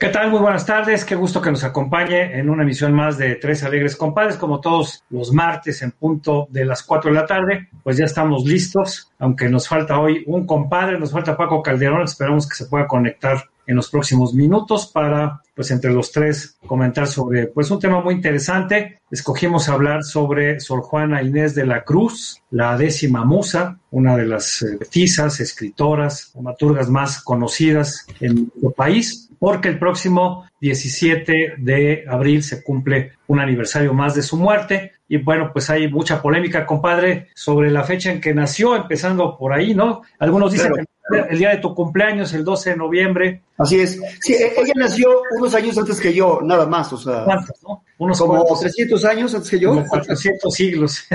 ¿Qué tal? Muy buenas tardes. Qué gusto que nos acompañe en una emisión más de Tres Alegres Compadres, como todos los martes en punto de las 4 de la tarde. Pues ya estamos listos, aunque nos falta hoy un compadre, nos falta Paco Calderón. Esperamos que se pueda conectar en los próximos minutos para, pues entre los tres, comentar sobre, pues un tema muy interesante. Escogimos hablar sobre Sor Juana Inés de la Cruz, la décima musa, una de las eh, fisas, escritoras, dramaturgas más conocidas en el país porque el próximo 17 de abril se cumple un aniversario más de su muerte. Y bueno, pues hay mucha polémica, compadre, sobre la fecha en que nació, empezando por ahí, ¿no? Algunos dicen que el día de tu cumpleaños, el 12 de noviembre, Así es. Sí, e- ella nació unos años antes que yo, nada más, o sea, ¿cuántos, no? Unos como cuantos, 300 años antes que yo. como 400 siglos.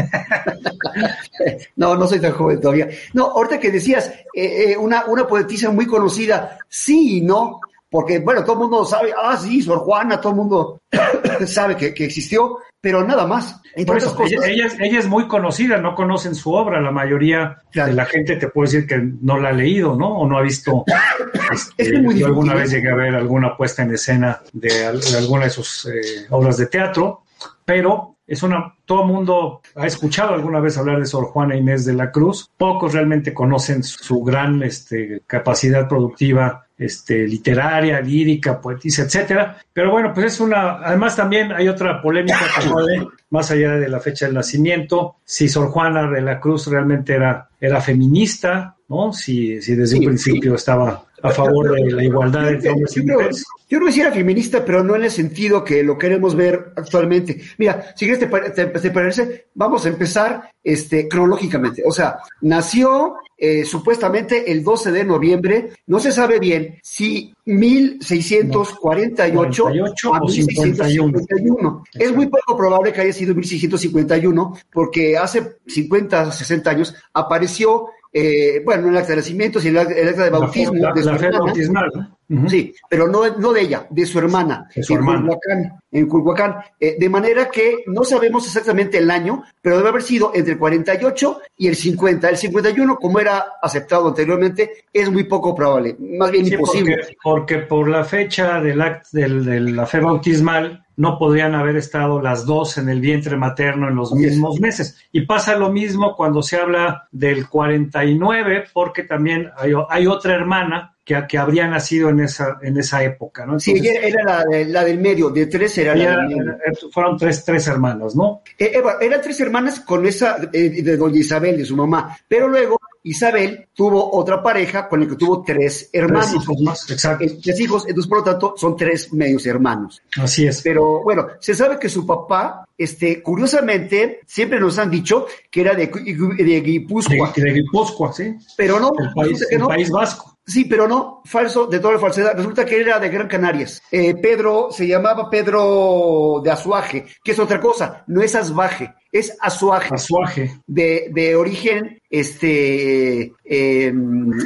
No, no soy tan joven todavía. No, ahorita que decías, eh, eh, una, una poetisa muy conocida, sí y no, porque, bueno, todo el mundo sabe, ah, sí, Sor Juana, todo el mundo sabe que, que existió, pero nada más. Por eso, ella, cosas, ella es, ella es muy conocida, no conocen su obra. La mayoría Claro. de la gente te puede decir que no la ha leído, ¿no? O no ha visto. este, Es muy yo alguna vez llegué a ver alguna puesta en escena de, de alguna de sus eh, obras de teatro, pero es una. Todo el mundo ha escuchado alguna vez hablar de Sor Juana Inés de la Cruz. Pocos realmente conocen su gran este, capacidad productiva este, literaria, lírica, poetisa, etcétera. Pero bueno, pues es una. Además, también hay otra polémica que puede, más allá de la fecha del nacimiento, si Sor Juana de la Cruz realmente era, era feminista, ¿no? Si, si desde Sí, un principio estaba a favor de la igualdad entre hombres y mujeres. yo sí era feminista, pero no en el sentido que lo queremos ver actualmente. Mira, si quieres te, te- te parece, vamos a empezar este, cronológicamente. O sea, nació eh, supuestamente el 12 de noviembre, no se sabe bien si 1648 48 a o 1651. Es muy poco probable que haya sido 1651, porque hace 50, 60 años apareció, eh, bueno, en el acta de nacimiento y el acta el acta de bautismo la, de su la fe hermana. bautismal. Sí, pero no, no de ella, de su hermana, De su en hermana. Culhuacán, en Culhuacán. Eh, de manera que no sabemos exactamente el año, pero debe haber sido entre el 48 y el 50. El 51, como era aceptado anteriormente, es muy poco probable, más bien Sí, imposible. Porque, porque por la fecha del act, del, de la fe bautismal no podrían haber estado las dos en el vientre materno en los mismos meses. Y pasa lo mismo cuando se habla del 49, porque también hay, hay otra hermana que, que habría nacido en esa, en esa época, ¿no? Sí, Entonces, ella era la, de- la del medio, de tres era la del medio. eh, fueron tres, tres hermanos, ¿no? Eh, Eva, eran tres hermanas con esa eh, de doña Isabel, de su mamá, pero luego Isabel tuvo otra pareja con el que tuvo tres hermanos. Tres hijos más, exacto. Eh, Tres hijos, entonces por lo tanto son tres medios hermanos. Así es. Pero bueno, se sabe que su papá, este, curiosamente, siempre nos han dicho que era de, de Guipúzcoa, de Guipúzcoa, ¿sí? pero no, El país, el vasco. Sí, pero no, falso, de toda la falsedad. Resulta que era de Gran Canarias. Eh, Pedro, se llamaba Pedro de Azuaje, que es otra cosa, no es Azuaje, es Azuaje. Azuaje. de, de origen, este, eh,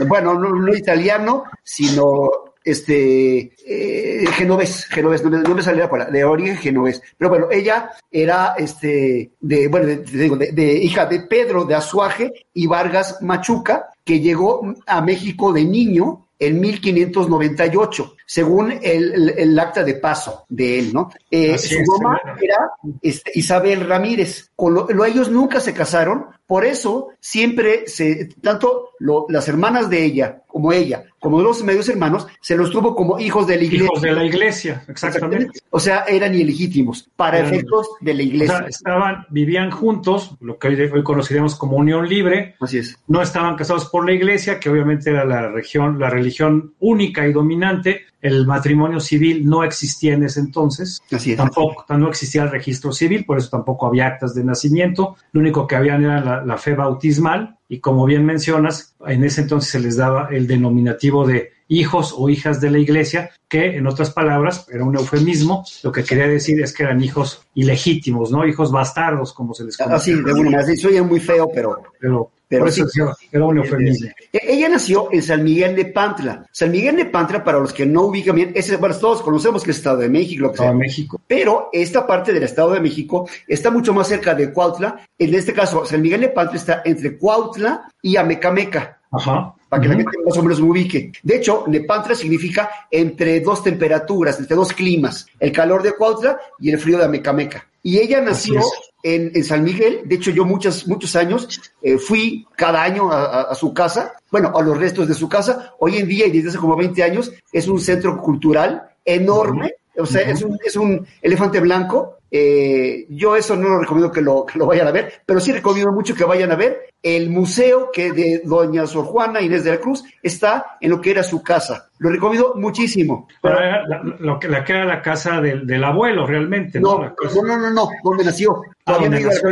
bueno, no, no italiano, sino este eh, genovés, genovés, no me, no me la palabra, de origen genovés. Pero bueno, ella era este de, bueno, de, de, de hija de Pedro de Azuaje y Vargas Machuca, que llegó a México de niño en 1598, según el, el, acta de paso de él, ¿no? Eh, su mamá era este, Isabel Ramírez. Con lo, ellos nunca se casaron, por eso siempre se, tanto las hermanas de ella como ella, como los medios hermanos, se los tuvo como hijos de la iglesia. Hijos de la iglesia, exactamente. O sea, eran ilegítimos para efectos de la iglesia. O sea, estaban, vivían juntos, lo que hoy, conoceríamos como unión libre. Así es. No estaban casados por la iglesia, que obviamente era la región, la religión única y dominante. El matrimonio civil no existía en ese entonces. Así es. Tampoco, no existía el registro civil, por eso tampoco había actas de nacimiento. Lo único que habían era la fe bautismal y como bien mencionas, en ese entonces se les daba el denominativo de hijos o hijas de la iglesia, que en otras palabras era un eufemismo, lo que quería decir es que eran hijos ilegítimos, ¿no? Hijos bastardos, como se les conoce. Ah, sí, de manera, muy feo, pero... Pero, pero eso era un eufemismo. Ella nació en San Miguel de Pantla. San Miguel de Pantla, para los que no ubican bien, es, bueno, todos conocemos que es Estado de México, lo que Estado de México. Pero esta parte del Estado de México está mucho más cerca de Cuautla. En este caso, San Miguel de Pantla está entre Cuautla y Amecameca. Ajá. Para que la gente más o menos me ubique. De hecho, Nepantra significa entre dos temperaturas, entre dos climas, el calor de Cuautla y el frío de Amecameca. Y ella nació en, San Miguel, de hecho yo muchos, muchos años eh, fui cada año a, su casa, bueno, a los restos de su casa. Hoy en día, y desde hace como 20 años, es un centro cultural enorme, o sea, es, un, es un elefante blanco. Eh, yo eso no lo recomiendo que lo, que lo vayan a ver, pero sí recomiendo mucho que vayan a ver el museo que de doña Sor Juana Inés de la Cruz está en lo que era su casa. Lo recomiendo muchísimo. la, lo que, la que era la casa del, del abuelo, realmente. No, no, no, no, no, donde nació. Ah, donde, nació,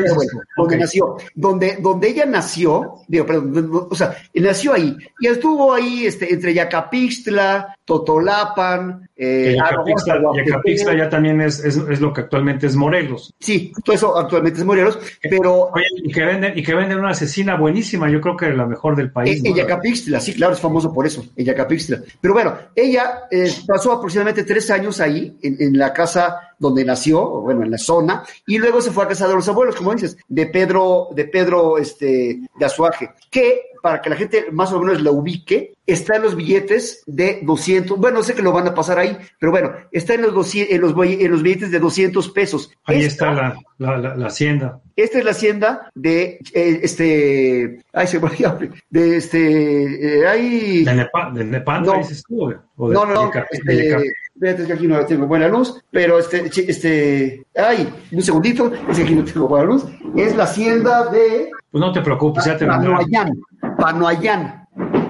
donde nació. Donde, donde ella nació, digo, perdón, o sea, nació ahí. Y estuvo ahí este, entre Yacapixtla, Totolapan, eh, Yacapixtla, ya también es, es, es, lo que actualmente es Morelos. Sí, todo eso actualmente es Morelos, pero... Oye, y que venden, y que venden una buenísima, yo creo que la mejor del país. Ella Capixtla, sí, claro, es famoso por eso, ella Capixtla. Pero bueno, ella eh, pasó aproximadamente tres años ahí, en, la casa donde nació, bueno, en la zona, y luego se fue a casa de los abuelos, como dices, de Pedro, de Pedro, este, de Azuaje, que para que la gente más o menos la ubique, está en los billetes de 200, bueno, sé que lo van a pasar ahí, pero bueno, está en los, en los, en los billetes de 200 pesos. Ahí está la, la, hacienda. Esta es la hacienda de, eh, este, ay, se de este, eh, hay... De, Nepa, de Nepal, no, dices tú, o de, no, no, este, Fíjate que aquí no tengo buena luz, pero este, este, ay, un segundito, es que aquí no tengo buena luz. Es la hacienda de. Pues no te preocupes, ya te Panoayán, Panoayán.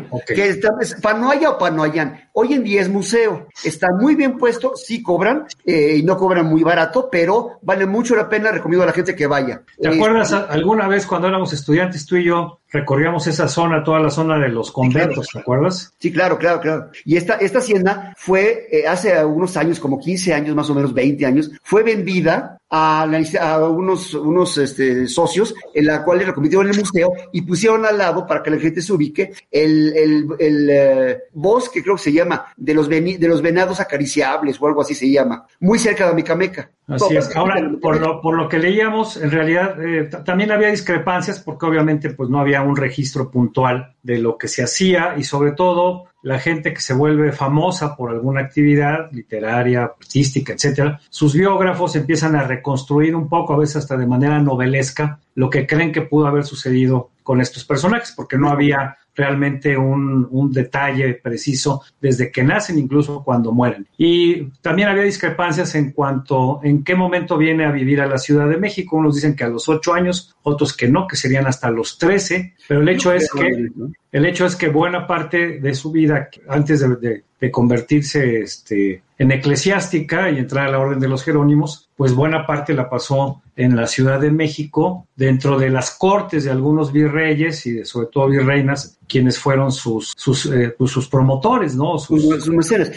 Okay. Que está, Panoaya o Panoayán. Hoy en día es museo. Está muy bien puesto, sí cobran, eh, y no cobran muy barato, pero vale mucho la pena. Recomiendo a la gente que vaya. ¿Te acuerdas alguna vez cuando éramos estudiantes tú y yo recorríamos esa zona, toda la zona de los conventos, ¿te acuerdas? Sí, claro, claro, claro. Y esta, esta hacienda fue eh, hace unos años, como 15 años, más o menos 20 años, fue vendida a, a unos, unos este, socios, en la cual le convirtieron en el museo y pusieron al lado, para que la gente se ubique, el, el, el eh, bosque, creo que se llama, de los, de los venados acariciables o algo así se llama, muy cerca de Amicameca. Así es. Ahora, por lo, por lo que leíamos, en realidad eh, también había discrepancias porque obviamente pues no había un registro puntual de lo que se hacía y sobre todo la gente que se vuelve famosa por alguna actividad literaria, artística, etcétera, sus biógrafos empiezan a reconstruir un poco, a veces hasta de manera novelesca, lo que creen que pudo haber sucedido con estos personajes, porque no había realmente un, un, detalle preciso desde que nacen, incluso cuando mueren. Y también había discrepancias en cuanto en qué momento viene a vivir a la Ciudad de México. Unos dicen que a los ocho años, otros que no, que serían hasta los trece, pero el hecho es que el hecho es que buena parte de su vida, antes de, de convertirse este, en eclesiástica y entrar a la Orden de los Jerónimos, pues buena parte la pasó en la Ciudad de México, dentro de las cortes de algunos virreyes y de, sobre todo virreinas, quienes fueron sus, sus, eh, pues, sus promotores, ¿no? Sus, sus mecenas.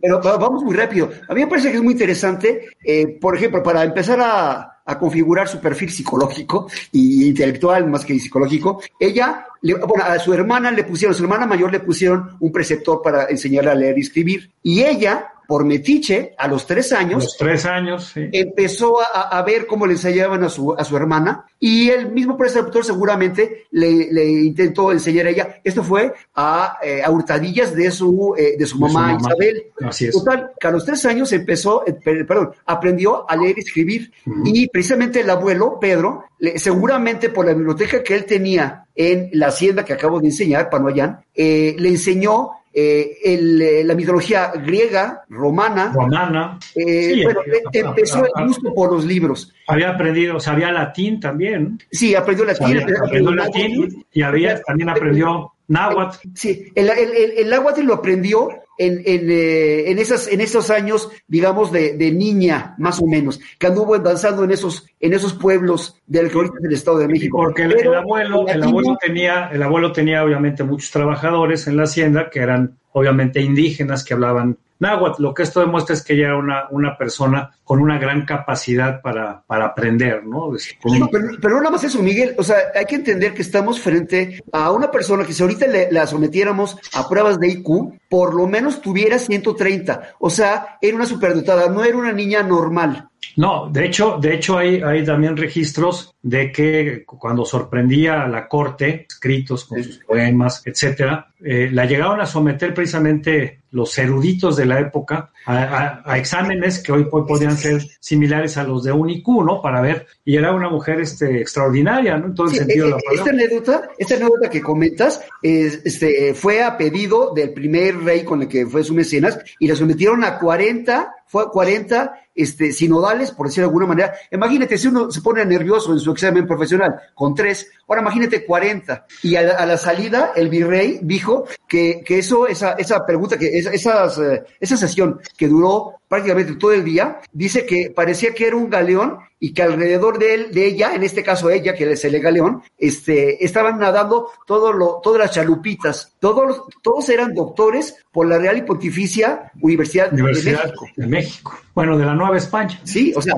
pero, vamos muy rápido. A mí me parece que es muy interesante, eh, por ejemplo, para empezar a, a configurar su perfil psicológico y intelectual más que psicológico, ella, bueno, a su hermana le pusieron, a su hermana mayor le pusieron un preceptor para enseñarle a leer y escribir. Y ella por metiche, a los tres años, Los tres años, sí. empezó a, a ver cómo le enseñaban a su, a su hermana y el mismo preceptor seguramente le, le intentó enseñar a ella. Esto fue a, eh, a hurtadillas de su, eh, de su De su mamá. Isabel. Así es. Total, que a los tres años empezó, eh, per- perdón, aprendió a leer y escribir. Y precisamente el abuelo, Pedro, le- seguramente por la biblioteca que él tenía en la hacienda que acabo de enseñar, Panoyán, eh, le enseñó eh, el, eh, la mitología griega, romana. Romana. eh, Sí, bueno, eh, empezó el gusto por los libros. Había aprendido, sabía latín también. Sí, aprendió latín. Aprendió aprendió latín y había, también aprendió náhuatl. Sí, el, el, el, el náhuatl lo aprendió en, en, eh, en, esas, en esos años, digamos, de, de niña, más o menos, que anduvo danzando en esos, en esos pueblos del que ahorita es el Estado de México. Porque el, Pero el abuelo, el latino- abuelo tenía, el abuelo tenía obviamente muchos trabajadores en la hacienda que eran obviamente indígenas que hablaban náhuatl. Lo que esto demuestra es que ella era una, una persona con una gran capacidad para, para aprender, ¿no? Con- No, pero, pero no nada más eso, Miguel. O sea, hay que entender que estamos frente a una persona que si ahorita le, la sometiéramos a pruebas de IQ, por lo menos tuviera 130. O sea, era una superdotada, no era una niña normal. No, de hecho, de hecho hay, hay también registros de que cuando sorprendía a la corte, escritos con sus poemas, etcétera, eh, la llegaron a someter precisamente los eruditos de la época a, a- a exámenes que hoy, hoy podrían ser similares a los de un IQ, ¿no? Para ver, y era una mujer este, extraordinaria, ¿no? En todo el Sí, sentido de eh, la esta palabra. anécdota, esta anécdota que comentas, es, este, fue a pedido del primer rey con el que fue su mecenas y la sometieron a 40, fue a 40 este, sinodales, por decirlo de alguna manera. Imagínate, si uno se pone nervioso en su examen profesional con tres, ahora imagínate 40. Y a la, a la salida, el virrey dijo que, que eso, esa, esa pregunta, que esa, esas, eh, esa sesión que duró prácticamente todo el día, dice que parecía que era un galeón y que alrededor de él, de ella, en este caso ella, que es el galeón, este, estaban nadando todo lo, todas las chalupitas. Todos, todos eran doctores por la Real y Pontificia Universidad, Universidad de México. de México. Bueno, de la Nueva España. Sí, o sea,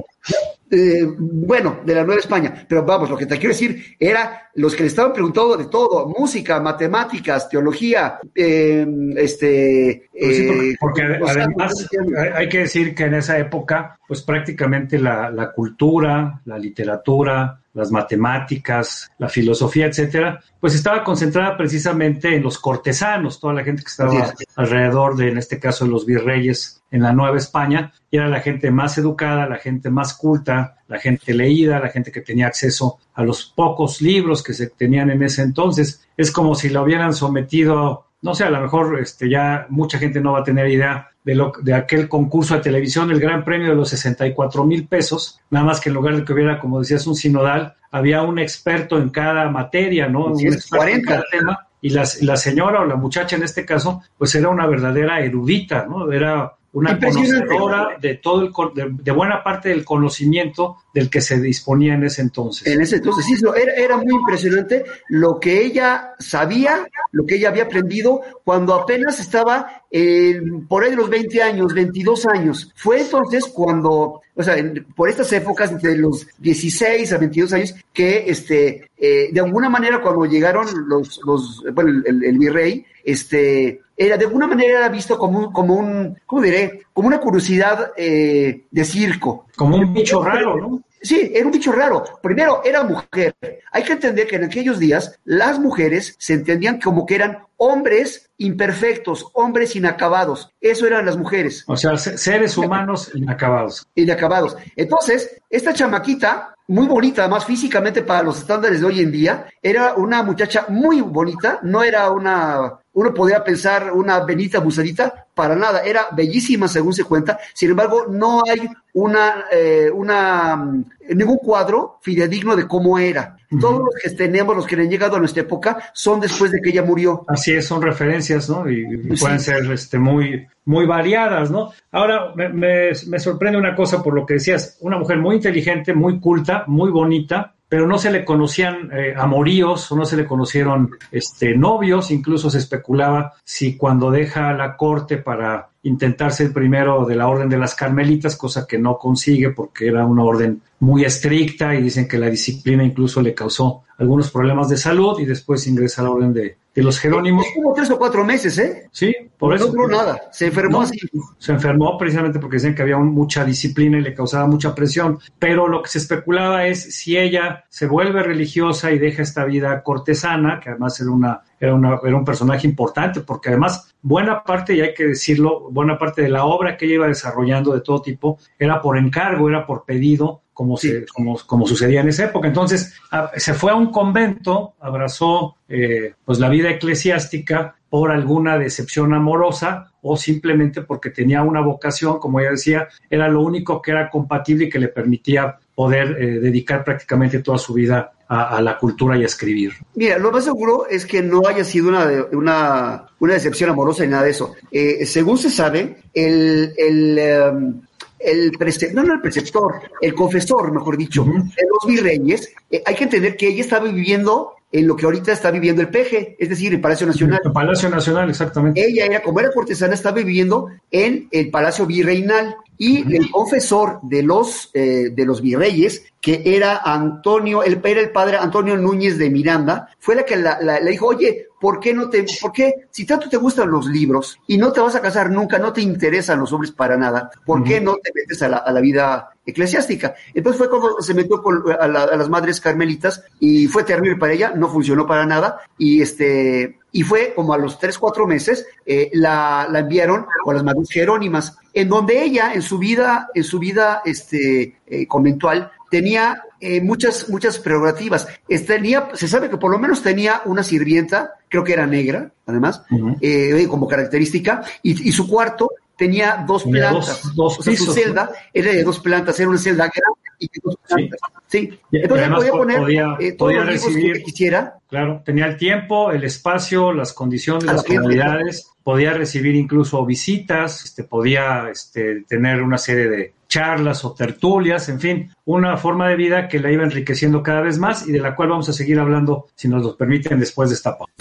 eh, bueno, de la Nueva España, pero vamos, lo que te quiero decir era los que le estaban preguntando de todo, música, matemáticas, teología, eh, este... Pues sí, porque, eh, porque además hay- hay que decir que en esa época, pues prácticamente la, la cultura, la literatura, las matemáticas, la filosofía, etcétera, pues estaba concentrada precisamente en los cortesanos, toda la gente que estaba alrededor de, en este caso, de los virreyes en la Nueva España, y era la gente más educada, la gente más culta, la gente leída, la gente que tenía acceso a los pocos libros que se tenían en ese entonces. Es como si lo hubieran sometido, no sé, a lo mejor este, ya mucha gente no va a tener idea de, lo, de aquel concurso de televisión, el gran premio de los 64 mil pesos, nada más que en lugar de que hubiera, como decías, un sinodal, había un experto en cada materia, ¿no? Un experto en 40. cada tema. Y la, la señora o la muchacha en este caso, pues era una verdadera erudita, ¿no? Era una conocedora de todo el, de buena parte del conocimiento del que se disponía en ese entonces. En ese entonces, sí, era, era muy impresionante lo que ella sabía, lo que ella había aprendido cuando apenas estaba eh, por ahí de los 20 años, 22 años. Fue entonces cuando, o sea, en- por estas épocas, entre los 16 a 22 años, que este, eh, de alguna manera cuando llegaron los, los bueno, el virrey, este, era de alguna manera era visto como un, como un, ¿cómo diré? Como una curiosidad eh, de circo. Como un bicho raro, ¿no? Sí, era un bicho raro. Primero, era mujer. Hay que entender que en aquellos días las mujeres se entendían como que eran hombres imperfectos, hombres inacabados. Eso eran las mujeres, O sea, se- seres humanos inacabados. inacabados. Entonces, esta chamaquita, muy bonita, además físicamente para los estándares de hoy en día, era una muchacha muy bonita, no era una, uno podría pensar una Benita Busadita, para nada, era bellísima según se cuenta, sin embargo, no hay una, eh, una, mm, ningún cuadro fidedigno de cómo era. Todos los que tenemos, los que han llegado a nuestra época, son después de que ella murió. Así es, son referencias, ¿no? Y, y Sí. pueden ser este, muy, muy variadas, ¿no? Ahora, me, me- me sorprende una cosa por lo que decías, una mujer muy inteligente, muy culta, muy bonita, pero no se le conocían eh, amoríos o no se le conocieron este, novios, incluso se especulaba si cuando deja la corte para intentar ser primero de la orden de las carmelitas, cosa que no consigue porque era una orden muy estricta y dicen que la disciplina incluso le causó algunos problemas de salud y después ingresa a la orden de, de los jerónimos. Es como tres o cuatro meses, ¿eh? Sí, Por no eso duró nada, se enfermó No, así. se enfermó precisamente porque decían que había un- mucha disciplina y le causaba mucha presión. Pero lo que se especulaba es si ella se vuelve religiosa y deja esta vida cortesana, que además era una era, una- era un personaje importante, porque además buena parte, y hay que decirlo, buena parte de la obra que ella iba desarrollando de todo tipo era por encargo, era por pedido, como, Sí. se, como, como sucedía en esa época. Entonces a- se fue a un convento, abrazó eh, pues la vida eclesiástica por alguna decepción amorosa o simplemente porque tenía una vocación, como ella decía, era lo único que era compatible y que le permitía poder eh, dedicar prácticamente toda su vida a, a la cultura y a escribir. Mira, lo más seguro es que no haya sido una, una, una decepción amorosa ni nada de eso. Eh, según se sabe, el, el, em, el prece- no, no el preceptor, el confesor, mejor dicho, de los virreyes, eh, hay que entender que ella estaba viviendo en lo que ahorita está viviendo el peje, es decir, el Palacio Nacional. El Palacio Nacional, exactamente. Ella era, como era cortesana, estaba viviendo en el Palacio Virreinal y el confesor de los, eh, de los virreyes, que era Antonio, el, era el padre Antonio Núñez de Miranda, fue la que la, la- le dijo, oye, ¿por qué no te, por qué, si tanto te gustan los libros y no te vas a casar nunca, no te interesan los hombres para nada, ¿por qué no te metes a la, a la vida eclesiástica? Entonces fue cuando se metió con, a, la- a las madres carmelitas y fue terrible para ella, no funcionó para nada y este, y fue como a los tres, cuatro meses, eh, la, la enviaron con las madres jerónimas, en donde ella, en su vida, en su vida este, eh, conventual, tenía eh, muchas, muchas prerrogativas. Tenía, se sabe que por lo menos tenía una sirvienta, creo que era negra, además, eh, como característica, y, y su cuarto tenía dos Tenía plantas. dos- dos o sea, su celda era de dos plantas, era una celda grande y dos plantas. Sí. Entonces podía po- poner podía- eh, todos podía los libros que recibir- ella quisiera. Claro, tenía el tiempo, el espacio, las condiciones, las comodidades, podía recibir incluso visitas, este, podía este, tener una serie de charlas o tertulias, en fin, una forma de vida que la iba enriqueciendo cada vez más y de la cual vamos a seguir hablando, si nos lo permiten, después de esta pausa.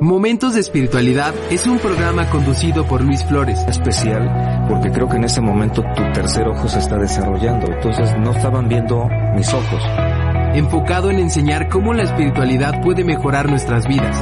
Momentos de Espiritualidad es un programa conducido por Luis Flores. especial porque creo que en ese momento tu tercer ojo se está desarrollando. Entonces no estaban viendo mis ojos. enfocado en enseñar cómo la espiritualidad puede mejorar nuestras vidas.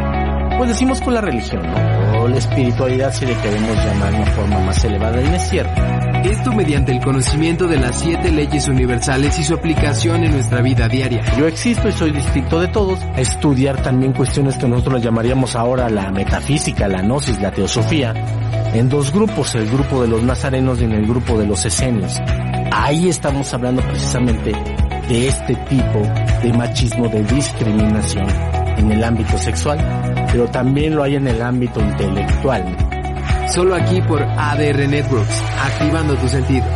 Pues decimos con la religión, ¿no? O la espiritualidad si le queremos llamar de una forma más elevada, y no es cierto. Esto mediante el conocimiento de las siete leyes universales y su aplicación en nuestra vida diaria. Yo existo y soy distinto de todos. A estudiar también cuestiones que nosotros le llamaríamos ahora la metafísica, la gnosis, la teosofía, en dos grupos, el grupo de los nazarenos y en el grupo de los esenios. Ahí estamos hablando precisamente de este tipo de machismo, de discriminación en el ámbito sexual, pero también lo hay en el ámbito intelectual. Solo aquí por ADR Networks, activando tus sentidos.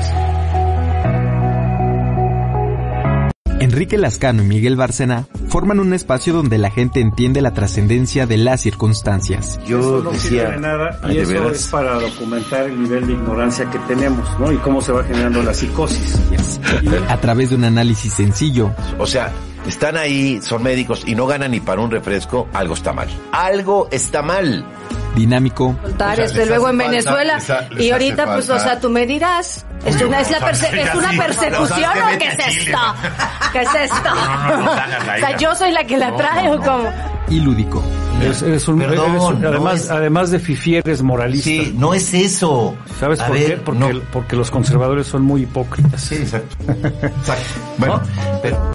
Enrique Lascano y Miguel Bárcena forman un espacio donde la gente entiende la trascendencia de las circunstancias. Yo decía, nada Ay, y ¿de eso veras? es para documentar el nivel de ignorancia que tenemos, ¿no? Y cómo se va generando la psicosis. A través de un análisis sencillo, O sea, están ahí, son médicos y no ganan ni para un refresco, algo está mal. Algo está mal. dinámico, contar, O sea, este, les luego en falta- Venezuela les ha- les y ahorita pues o sea tú me dirás es una es la perse- es una persecución o qué es esto qué es esto o sea yo soy la que la trae o cómo y lúdico. Es, es un, Perdón, eres un- no además, es- además de Fifi, eres moralista. Sí, no es eso. ¿Sabes A por ver, qué? Porque, no. porque los conservadores son muy hipócritas. Sí, exacto. Exacto. Bueno, pero-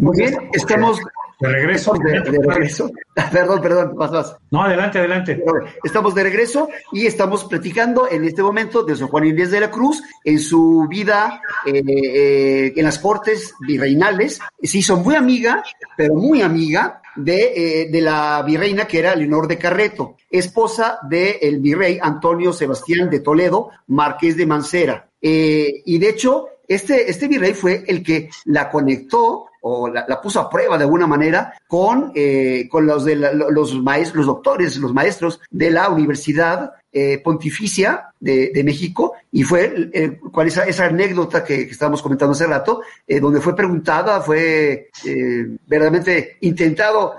Muy bien, estamos De regreso. de, de regreso. Perdón, perdón, vas, vas. No, adelante, adelante. Estamos de regreso y estamos platicando en este momento de San Juan Inés de la Cruz en su vida eh, eh, en las cortes virreinales. Se hizo muy amiga, pero muy amiga de, eh, de la virreina que era Leonor de Carreto, esposa del virrey Antonio Sebastián de Toledo, marqués de Mancera. Y de hecho, este, este virrey fue el que la conectó o la, la puso a prueba de alguna manera con, eh, con los, de la- los maestros, los doctores, los maestros de la Universidad eh, Pontificia de, México y fue eh, cuál esa, esa anécdota que, estábamos comentando hace rato, eh, donde fue preguntada, fue eh, verdaderamente intentado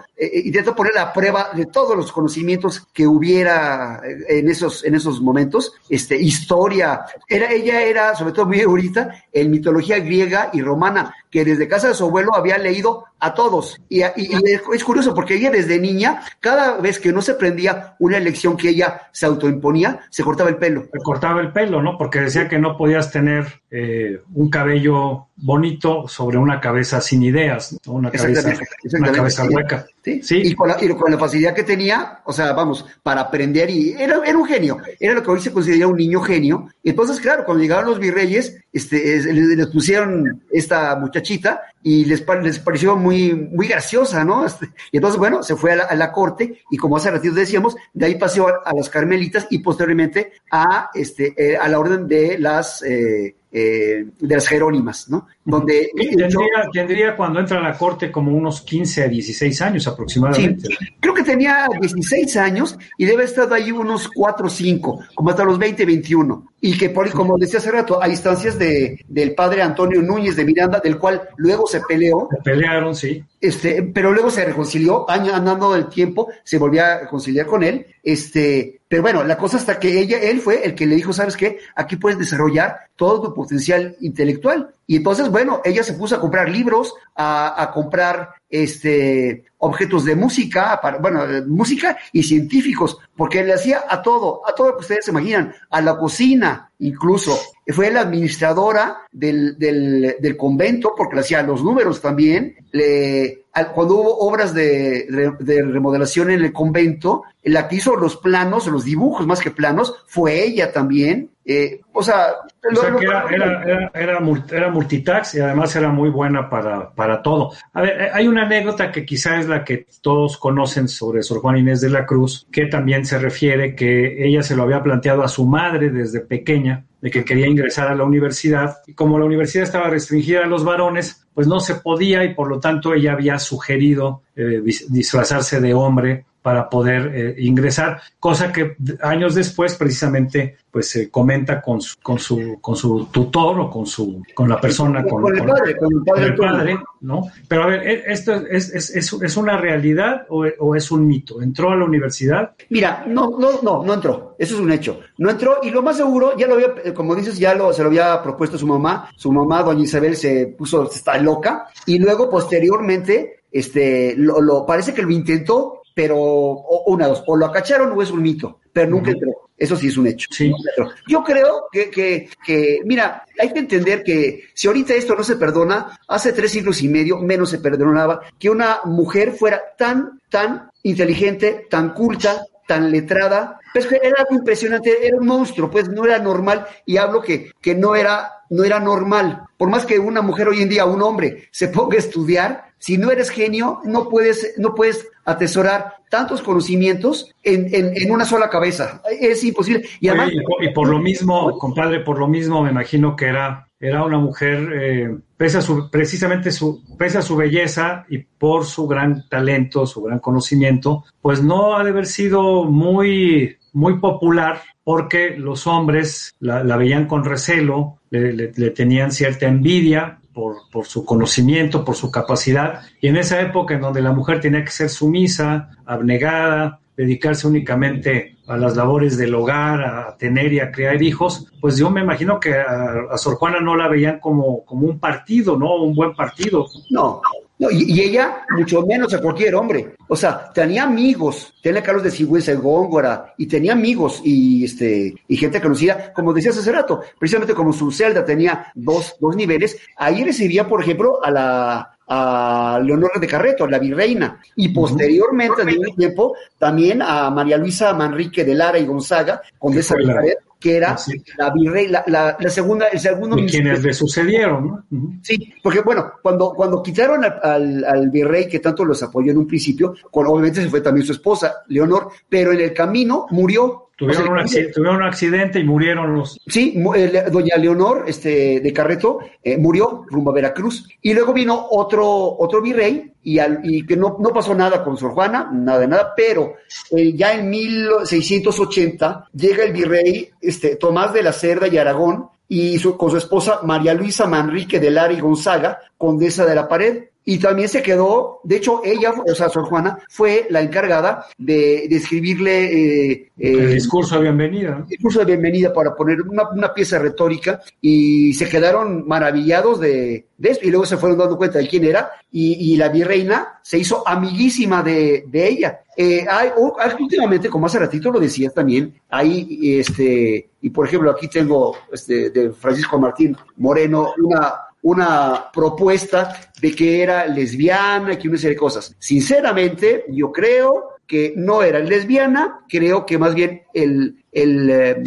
intentó poner a prueba de todos los conocimientos que hubiera en esos, en esos momentos, este, historia. Era, ella era, sobre todo muy ahorita, en mitología griega y romana, que desde casa de su abuelo había leído a todos. Y, y- y es curioso porque ella desde niña, cada vez que no se prendía una elección que ella se autoimponía, se cortaba el pelo. Cortaba el pelo, ¿no? Porque decía que no podías tener eh, un cabello bonito sobre una cabeza sin ideas, ¿no? una cabeza, una cabeza sí. hueca. ¿sí? Y, con la, y con la facilidad que tenía, o sea, vamos, para aprender y era, era un genio, era lo que hoy se considera un niño genio. Y entonces, claro, cuando llegaron los virreyes, este, es- les, pusieron esta muchachita y les, les pareció muy, muy graciosa, ¿no? Este, y entonces, bueno, se fue a la, a la corte y como hace ratito decíamos, de ahí pasó a, a las carmelitas y posteriormente a, este, eh, a la orden de las, eh, eh, de las jerónimas, ¿no? Donde Tendría, tendría cuando entra a la corte como unos 15 a 16 años aproximadamente. Sí, creo que tenía 16 años y debe estado ahí unos 4 o 5, como hasta los 20, 21. Y que, por, como decía hace rato, a instancias de, del padre Antonio Núñez de Miranda, del cual luego se peleó. Se pelearon, sí. Este, pero luego se reconcilió, año andando del tiempo, se volvió a reconciliar con él. Este, pero bueno, la cosa hasta que ella, él fue el que le dijo, ¿sabes qué? Aquí puedes desarrollar todo tu potencial intelectual. Y entonces, bueno, ella se puso a comprar libros, a, a comprar este objetos de música, para, bueno, música y científicos, porque le hacía a todo, a todo lo que ustedes se imaginan, a la cocina, incluso. Fue la administradora del, del, del convento, porque le hacía los números también. Le, al- cuando hubo obras de, de remodelación en el convento, la que hizo los planos, los dibujos más que planos, fue ella también. Eh, o sea, O sea que era, era, era, era mul- era multitax y además era muy buena para, para todo. A ver, eh, hay una anécdota que quizá es la que todos conocen sobre Sor Juana Inés de la Cruz, que también se refiere que ella se lo había planteado a su madre desde pequeña, de que quería ingresar a la universidad. Y como la universidad estaba restringida a los varones, pues no se podía y por lo tanto ella había sugerido eh, dis- disfrazarse de hombre para poder eh, ingresar, cosa que años después precisamente pues se comenta con su, con su con su tutor o con su con la persona con, Con el padre, con el padre ¿no? Pero a ver, ¿e- ¿esto es, es, es, es una realidad o, o es un mito? ¿Entró a la universidad? Mira, no, no, no, no entró. Eso es un hecho. No entró y lo más seguro, ya lo había, eh, como dices, ya lo, se lo había propuesto su mamá. Su mamá, doña Isabel, se puso, está loca. Y luego, posteriormente, este, lo, lo- parece que lo intentó, pero o- una, dos, o lo acacharon o es un mito, pero nunca entró. Eso sí es un hecho. Entró. Yo creo que, que, que, mira, hay que entender que si ahorita esto no se perdona, hace tres siglos y medio menos se perdonaba que una mujer fuera tan, tan inteligente, tan culta, tan letrada, pues era algo impresionante, era un monstruo, pues no era normal, y hablo que, que no era, no era normal. Por más que una mujer hoy en día, un hombre, se ponga a estudiar, si no eres genio, no puedes, no puedes atesorar tantos conocimientos en, en, en una sola cabeza. Es imposible. Y además, Oye, y, por, y por lo mismo, compadre, por lo mismo me imagino que era, era una mujer, eh, pese a su, precisamente su, pese a su belleza y por su gran talento, su gran conocimiento, pues no ha de haber sido muy, muy popular porque los hombres la, la veían con recelo, le, le- le tenían cierta envidia por, por su conocimiento, por su capacidad, y en esa época en donde la mujer tenía que ser sumisa, abnegada, dedicarse únicamente a las labores del hogar, a tener y a criar hijos, pues yo me imagino que a, a Sor Juana no la veían como, como un partido, ¿no? Un buen partido. No, no, y, y ella mucho menos a cualquier hombre. O sea, tenía amigos, tenía a Carlos de Sigüenza y Góngora, y tenía amigos y este y gente conocida, como decías hace rato, precisamente como su celda tenía dos, dos niveles, ahí recibía, por ejemplo, a la a Leonor de Carreto, la virreina, y posteriormente, en el tiempo, también a María Luisa Manrique de Lara y Gonzaga, condesa de Jared, que era la virreina, la, la, la segunda, el segundo Y quienes le sucedieron, ¿no? Sí, porque bueno, cuando, cuando quitaron al, al, al virrey que tanto los apoyó en un principio, con- obviamente se fue también su esposa, Leonor, pero en el camino murió. Tuvieron, O sea, un, accidente, tuvieron un accidente y murieron los... Sí, eh, doña Leonor este, de Carreto eh, murió rumbo a Veracruz. Y luego vino otro, otro virrey y, al- y que no, no pasó nada con Sor Juana, nada de nada, pero eh, ya en 1680 llega el virrey este, Tomás de la Cerda y Aragón y su- con su esposa María Luisa Manrique de Lara y Gonzaga, condesa de la Pared. Y también se quedó, de hecho, ella, o sea, Sor Juana, fue la encargada de, de escribirle eh, El eh, discurso de bienvenida. ¿no? discurso de bienvenida para poner una, una pieza retórica y se quedaron maravillados de, de esto y luego se fueron dando cuenta de quién era y, y la virreina se hizo amiguísima de, de ella. Eh, hay, o- hay últimamente, como hace ratito lo decías también, hay, este, y por ejemplo aquí tengo este, de Francisco Martín Moreno una, una propuesta de que era lesbiana y que una serie de cosas. Sinceramente, yo creo que no era lesbiana, creo que más bien el, el eh,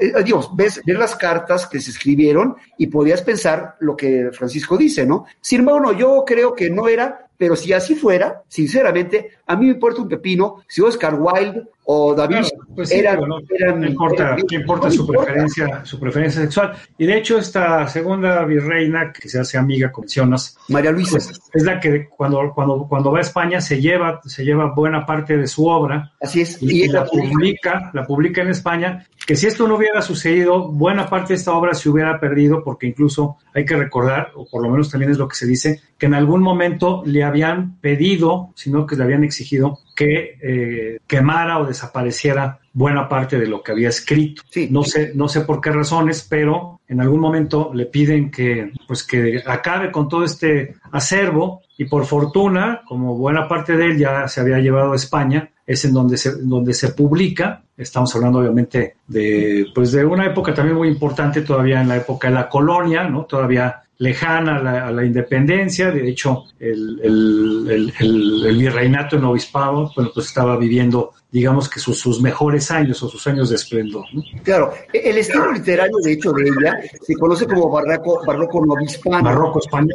eh, ves, ves las cartas que se escribieron y podías pensar lo que Francisco dice, ¿no? Sin embargo, no, yo creo que no era, pero si así fuera, sinceramente, a mí me importa un pepino si Oscar Wilde o David pues sí, eran, digo, no, eran- no importa, eran- ¿qué importa no su importa. preferencia, su preferencia sexual? Y de hecho, esta segunda virreina, que se hace amiga, como mencionas, María Luisa. pues, es la que cuando, cuando, cuando va a España se lleva, se lleva buena parte de su obra Así es. y, Y la publica, la publica en España, que si esto no hubiera sucedido, buena parte de esta obra se hubiera perdido, porque incluso hay que recordar, o por lo menos también es lo que se dice, que en algún momento le habían pedido, sino que le habían exigido que eh, quemara o desapareciera buena parte de lo que había escrito. No sé, no sé por qué razones, pero en algún momento le piden que, pues que acabe con todo este acervo y por fortuna, como buena parte de él ya se había llevado a España, es en donde se, donde se publica. Estamos hablando obviamente de, pues de una época también muy importante todavía en la época de la colonia, ¿no? Todavía lejana a la, a la independencia. De hecho, el, el, el, el- el virreinato en obispado, bueno, pues estaba viviendo, digamos que sus, sus mejores años o sus años de esplendor. ¿no? Claro, el estilo literario, de hecho, de ella se conoce como barroco, barroco novohispano. Barroco español.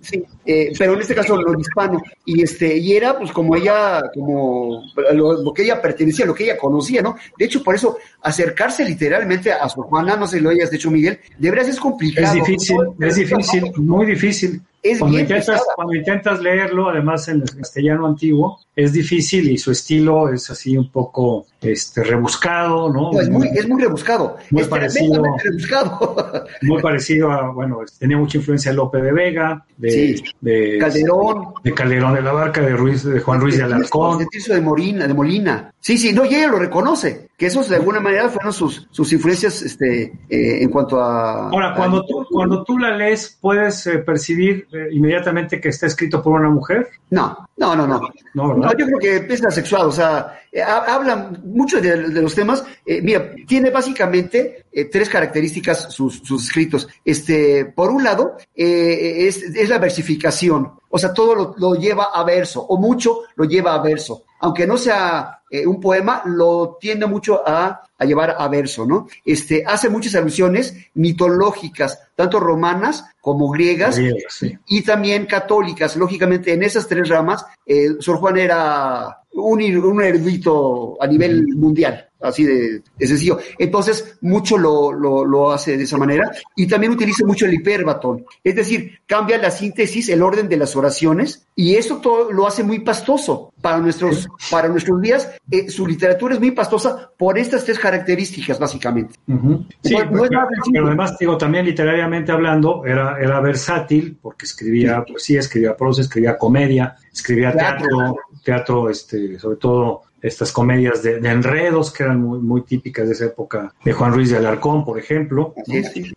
Sí, eh, pero en este caso novohispano. Y este, y era pues como ella, como lo, lo que ella pertenecía, lo que ella conocía, ¿no? De hecho, por eso acercarse literalmente a Sor Juana, no sé si lo hayas dicho, Miguel, de veras es complicado. Es difícil, ¿no? es difícil, muy difícil. Es cuando, bien intentas, cuando intentas leerlo, además en el castellano antiguo, es difícil y su estilo es así un poco este, rebuscado, ¿no? No, es, muy, es muy rebuscado. Muy es parecido. rebuscado. muy parecido a, bueno, tenía mucha influencia de Lope de Vega, de, Sí. de Calderón. de Calderón de la Barca, de Ruiz, de Juan Ruiz de Alarcón. De Tirso de Molina, de Molina. Sí, sí, no, y ella lo reconoce, que esos de alguna manera fueron sus, sus influencias este, eh, en cuanto a... Ahora, cuando tú, cuando tú la lees, ¿puedes eh, percibir eh, inmediatamente que está escrito por una mujer? No, no, no, no. No, yo creo que es asexual, o sea, eh, ha- hablan mucho de, de los temas. mira, tiene básicamente tres características sus, sus escritos. Este, por un lado, eh, es, es la versificación, o sea, todo lo, lo lleva a verso, o mucho lo lleva a verso. Aunque no sea eh, un poema, lo tiende mucho a, a llevar a verso, ¿no? Este, hace muchas alusiones mitológicas, tanto romanas como griegas, sí. y también católicas. Lógicamente, en esas tres ramas, eh, Sor Juan era un, un erudito a nivel mundial, así de, de sencillo. Entonces, mucho lo, lo, lo hace de esa manera y también utiliza mucho el hiperbatón. Es decir, cambia la síntesis, el orden de las oraciones y eso todo lo hace muy pastoso. Para nuestros, para nuestros días, eh, su literatura es muy pastosa por estas tres características, básicamente. Sí, No- no es nada pero, además, digo, también literariamente hablando, era, era versátil, porque escribía poesía, escribía prosa, escribía comedia, escribía Teatro. teatro, teatro, este, sobre todo estas comedias de, de enredos que eran muy, muy típicas de esa época, de Juan Ruiz de Alarcón, por ejemplo.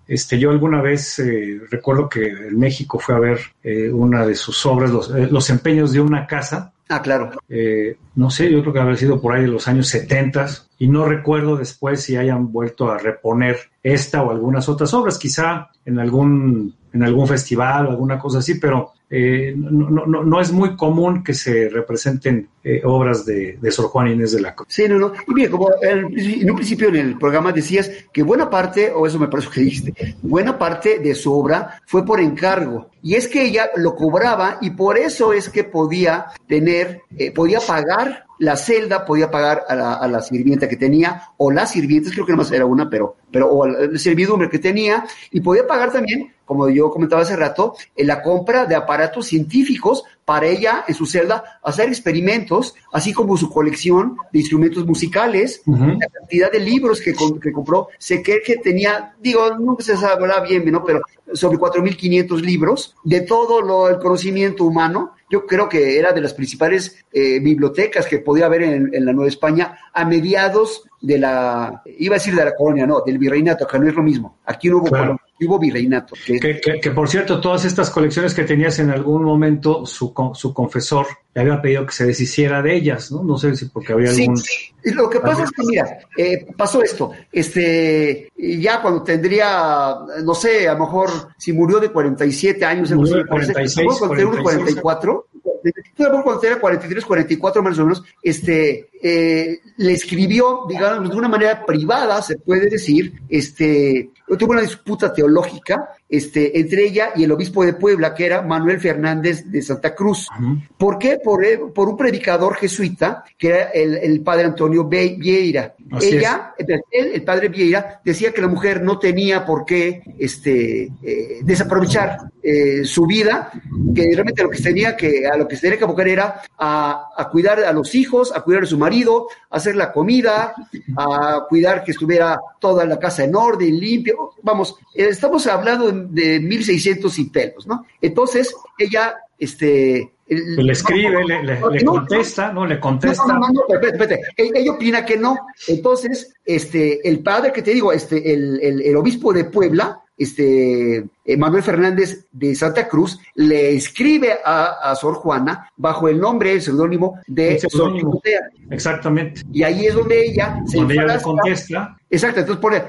Este, yo alguna vez eh, recuerdo que en México fue a ver eh, una de sus obras, los, eh, los empeños de una casa, Ah, claro. eh, no sé, yo creo que habrá sido por ahí de los años 70 y no recuerdo después si hayan vuelto a reponer esta o algunas otras obras, quizá en algún, en algún festival o alguna cosa así, pero eh, no, no- no, es muy común que se representen eh, obras de, de Sor Juana Inés de la. Sí, no, no. Y mira, como en un principio en el programa decías que buena parte, o eso me parece que dijiste, buena parte de su obra fue por encargo. Y es que ella lo cobraba y por eso es que podía tener, eh, podía pagar la celda, podía pagar a la, a la sirvienta que tenía, o las sirvientas, creo que nomás era una, pero, pero o el servidumbre que tenía, y podía pagar también, como yo comentaba hace rato, en la compra de aparatos científicos para ella en su celda hacer experimentos, así como su colección de instrumentos musicales, la cantidad de libros que, que compró, sé que, que tenía, digo, nunca se sabrá bien, ¿no? Pero sobre 4.500 libros de todo lo, el conocimiento humano. Yo creo que era de las principales eh, bibliotecas que podía haber en, en la Nueva España a mediados de la, iba a decir de la colonia, no, del virreinato, que no es lo mismo. Aquí no hubo Claro. colonia, hubo virreinato. que- Que, que- que, por cierto, todas estas colecciones que tenías en algún momento, su, co- su confesor le había pedido que se deshiciera de ellas, ¿no? No sé si porque había Sí, algún... sí. Y Lo que pasa es que, mira, eh, pasó esto. Este, ya cuando tendría, no sé, a lo mejor si murió de 47 años, Murió de parece, 46, a lo mejor cuando tenía unos 46. 44, yo cuando tenía 43, 44 más o menos, este, eh, le escribió, digamos, de una manera privada, se puede decir, este, tuvo una disputa teológica, este, entre ella y el obispo de Puebla, que era Manuel Fernández de Santa Cruz. ¿Por qué? Por, eh, por un predicador jesuita, que era el, el padre Antonio Vieira. Así Ella, él, el padre Vieira, decía que la mujer no tenía por qué este, eh, desaprovechar eh, su vida, que realmente lo que tenía que, a lo que se tenía que abocar era a, a cuidar a los hijos, a cuidar a su marido, a hacer la comida, a cuidar que estuviera toda la casa en orden, limpio. Vamos, eh, estamos hablando de, de 1600 y pelos, ¿no? Entonces, ella, este... el- Le escribe, le, le- le No, contesta, ¿no? Le contesta. no, no, no, no, espérate, espérate. Ella, ella opina que no. Entonces, este, el padre que te digo, este, el, el, el obispo de Puebla, este, eh, Manuel Fernández de Santa Cruz, le escribe a, a Sor Juana bajo el nombre, el seudónimo de El Sor. Filotea. Exactamente. Y ahí es donde ella se Donde ella le contesta. Exacto, entonces pone,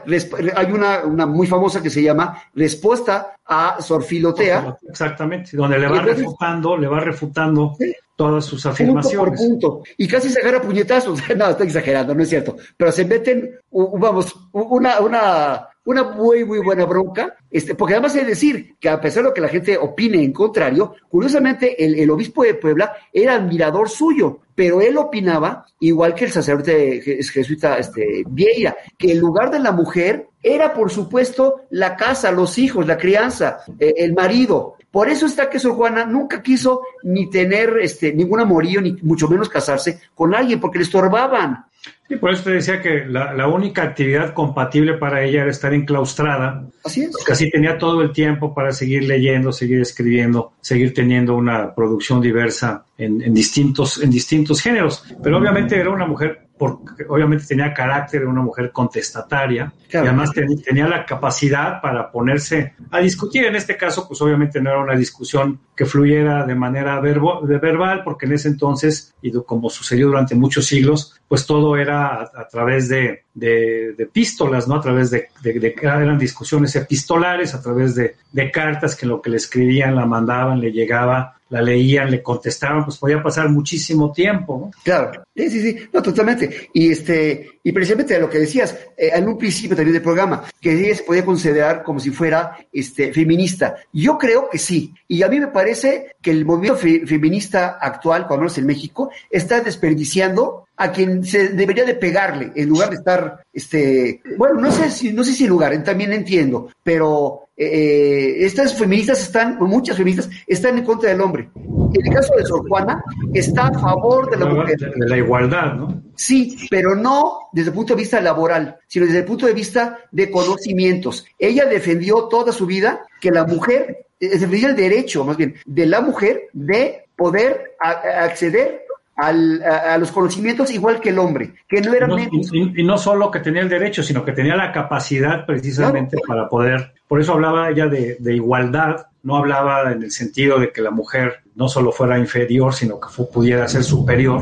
hay una, una muy famosa que se llama Respuesta a Sor Filotea. Exactamente. Donde le va Entonces- refutando, le va refutando todas sus punto por afirmaciones. punto. Y casi se agarra puñetazos. No, estoy exagerando, no es cierto. Pero se meten, vamos, una, una, una muy, muy buena bronca. Este, porque además que decir que a pesar de lo que la gente opine en contrario, curiosamente el, el obispo de Puebla era admirador suyo, pero él opinaba, igual que el sacerdote je- jesuita este, Vieira, que el lugar de la mujer era, por supuesto, la casa, los hijos, la crianza, eh, el marido. Por eso está que Sor Juana nunca quiso ni tener este, ningún amorío, ni mucho menos casarse con alguien, porque le estorbaban. Sí, por eso te decía que la, la única actividad compatible para ella era estar enclaustrada. Así es. Porque así tenía todo el tiempo para seguir leyendo, seguir escribiendo, seguir teniendo una producción diversa en, en distintos, en distintos géneros. Pero obviamente era una mujer, porque obviamente tenía carácter, era una mujer contestataria, Claro. y además ten- tenía la capacidad para ponerse a discutir. En este caso, pues obviamente no era una discusión que fluyera de manera verbo- de verbal, porque en ese entonces, y como sucedió durante muchos siglos, pues todo era a, través de, de, de epístolas, ¿no? A través de, de- eran discusiones epistolares, a través de, de cartas que lo que le escribían, la mandaban, le llegaba, la leían, le contestaban, pues podía pasar muchísimo tiempo, ¿no? Claro, sí, sí, sí, no, totalmente. Y este, y precisamente lo que decías, eh, en un principio también del programa, que ella se podía considerar como si fuera este, feminista. Yo creo que sí. Y a mí me parece que el movimiento fe- feminista actual, cuando menos en México, está desperdiciando a quien se debería de pegarle, en lugar de estar, este, bueno, no sé si, no sé si lugar, también entiendo, pero eh, estas feministas están, muchas feministas están en contra del hombre. En el caso de Sor Juana, está a favor de la mujer. De, la igualdad, ¿no? Sí, pero no desde el punto de vista laboral, sino desde el punto de vista de conocimientos. Ella defendió toda su vida que la mujer, eh, defendía el derecho, más bien, de la mujer de poder acceder al- a, a los conocimientos igual que el hombre, que no era No- menos. y, y no solo que tenía el derecho, sino que tenía la capacidad precisamente para poder, por eso hablaba ella de, de igualdad, no hablaba en el sentido de que la mujer no solo fuera inferior, sino que pudiera ser superior,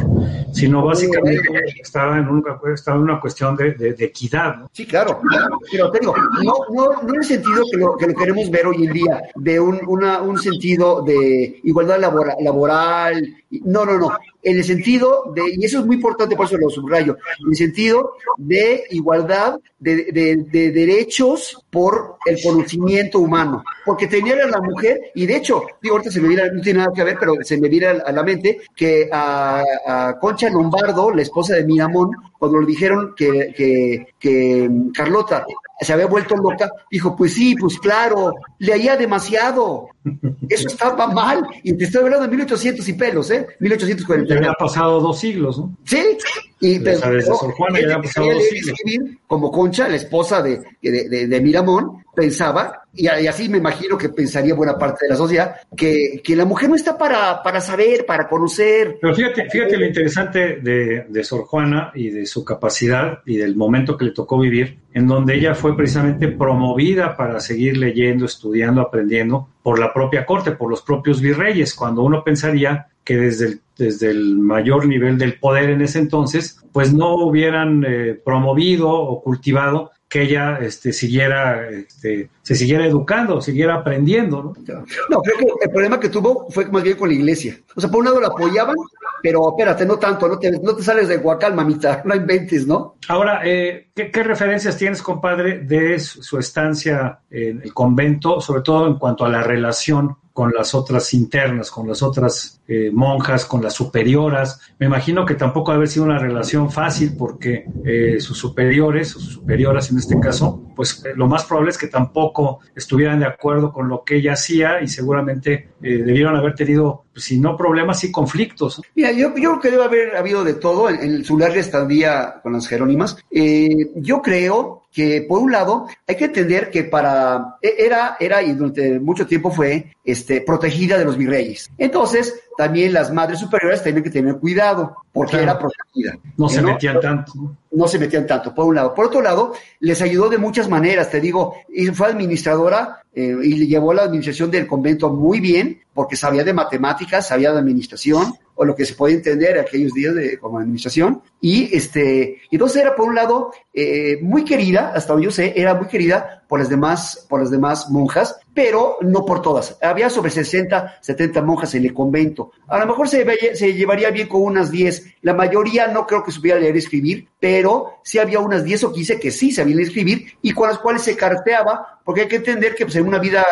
sino básicamente estaba en una, estaba en una cuestión de, de- de equidad. ¿no? Sí, claro, pero te digo, no, no, no en el sentido que lo, que lo queremos ver hoy en día, de un, una- un sentido de igualdad labora- laboral, no, no, no, en el sentido de, y eso es muy importante, por eso lo subrayo, en el sentido de igualdad de, de- de derechos por el conocimiento humano, porque tenía a la mujer, y de hecho, digo, ahorita se me viene, no tiene nada que ver, pero se me viene a la mente que a, a Concha Lombardo, la esposa de Miramón, cuando le dijeron que, que, que Carlota se había vuelto loca, dijo, pues sí, pues claro, leía demasiado, eso estaba mal, y te estoy hablando de 1800 y pelos, ¿eh? Ya 1840. había pasado dos siglos, ¿no? Sí, y Ya sabes, de Sor Juana ya había que pasado dos siglos. como Concha, la esposa de, de, de- de Miramón, pensaba, y, y así me imagino que pensaría buena parte de la sociedad, que, que la mujer no está para, para saber, para conocer. Pero fíjate, fíjate lo interesante de, de Sor Juana y de su capacidad y del momento que le tocó vivir, en donde ella fue precisamente promovida para seguir leyendo, estudiando, aprendiendo por la propia corte, por los propios virreyes, cuando uno pensaría que desde el, desde el mayor nivel del poder en ese entonces, pues no hubieran eh, promovido o cultivado que ella este, siguiera, este, se siguiera educando, siguiera aprendiendo, ¿no? No, creo que el problema que tuvo fue más bien con la iglesia. O sea, por un lado la apoyaban, pero espérate, no tanto, no te, no te sales de Huacal, mamita, no inventes, ¿no? Ahora, eh, ¿qué, qué referencias tienes, compadre, de su, su estancia en el convento, sobre todo en cuanto a la relación con las otras internas, con las otras eh, monjas, con las superioras? Me imagino que tampoco debe haber sido una relación fácil porque eh, sus superiores, o sus superioras en este caso, pues eh, lo más probable es que tampoco estuvieran de acuerdo con lo que ella hacía y seguramente eh, debieron haber tenido, pues, si no problemas, sí conflictos. Mira, yo, yo creo que debe haber habido de todo en, en su larga estadía con las Jerónimas. Eh, yo creo que, por un lado, hay que entender que para, e- era, era y durante mucho tiempo fue, este, protegida de los virreyes. Entonces, también las madres superiores tenían que tener cuidado, porque Claro. era protegida. No se ¿no? metían tanto. ¿no? se metían tanto, por un lado. Por otro lado, les ayudó de muchas maneras, te digo, y fue administradora eh, y le llevó la administración del convento muy bien, porque sabía de matemáticas, sabía de administración, o lo que se puede entender aquellos días de, como administración, y este, entonces era por un lado eh, muy querida, hasta donde yo sé, era muy querida por las demás, por las demás monjas, pero no por todas. Había sobre 60, 70 monjas en el convento. A lo mejor se, llevaría bien con unas 10. La mayoría no creo que supiera leer y escribir, pero sí había unas 10 o 15 que sí sabían escribir y con las cuales se carteaba, porque hay que entender que pues, en una vida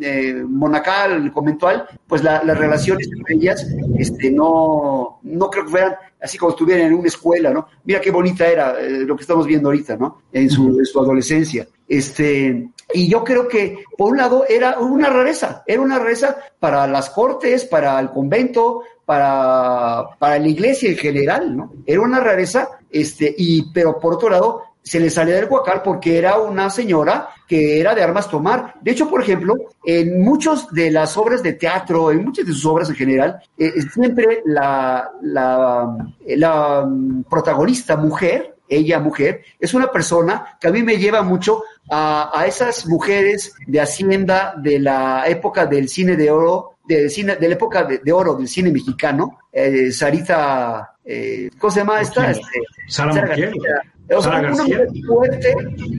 eh, monacal, conventual, pues la- las relaciones entre ellas este, no, no creo que fueran así como estuvieran en una escuela, ¿no? Mira qué bonita era eh, lo que estamos viendo ahorita, ¿no? En su, en su adolescencia. Este, y yo creo que, por un lado, era una rareza, era una rareza para las cortes, para el convento, para, para la iglesia en general, ¿no? Era una rareza, este, y, pero por otro lado, se le salía del guacal porque era una señora que era de armas tomar. De hecho, por ejemplo, en muchas de las obras de teatro, en muchas de sus obras en general, eh, siempre la, la, la mm, protagonista mujer, ella mujer, es una persona que a mí me lleva mucho a, a esas mujeres de Hacienda de la época del cine de oro, del cine, de la época de, de oro del cine mexicano, eh, Sarita, eh, ¿cómo se llama esta? Este, Sara Sara Montiel. García. O sea, una mujer fuerte,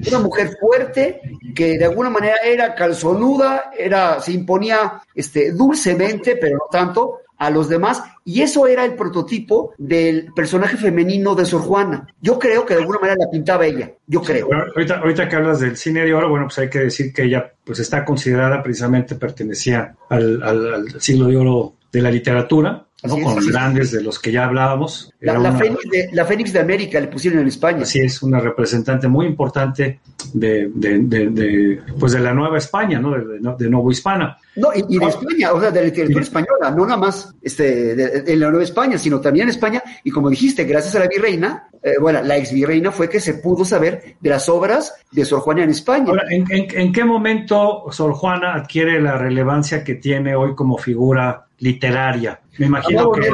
una mujer fuerte que de alguna manera era calzonuda, era, se imponía este, dulcemente, pero no tanto, a los demás, y eso era el prototipo del personaje femenino de Sor Juana. Yo creo que de alguna manera la pintaba ella, yo creo. Ahorita, ahorita que hablas del cine de oro, bueno, pues hay que decir que ella pues está considerada precisamente pertenecía al, al- al siglo de oro de la literatura. Así es, con es. grandes de los que ya hablábamos. La, la una- Fénix de, la Fénix de América le pusieron en España. Así es, una representante muy importante de, de, de- pues de la Nueva España, ¿no? De, Nuevo Hispana. No, y, y de España, o sea, de la literatura española, no nada más este, de, de la Nueva España, sino también en España. Y como dijiste, gracias a la virreina, eh, bueno, la ex virreina fue que se pudo saber de las obras de Sor Juana en España. Ahora, ¿en, en, en qué momento Sor Juana adquiere la relevancia que tiene hoy como figura literaria? Me imagino que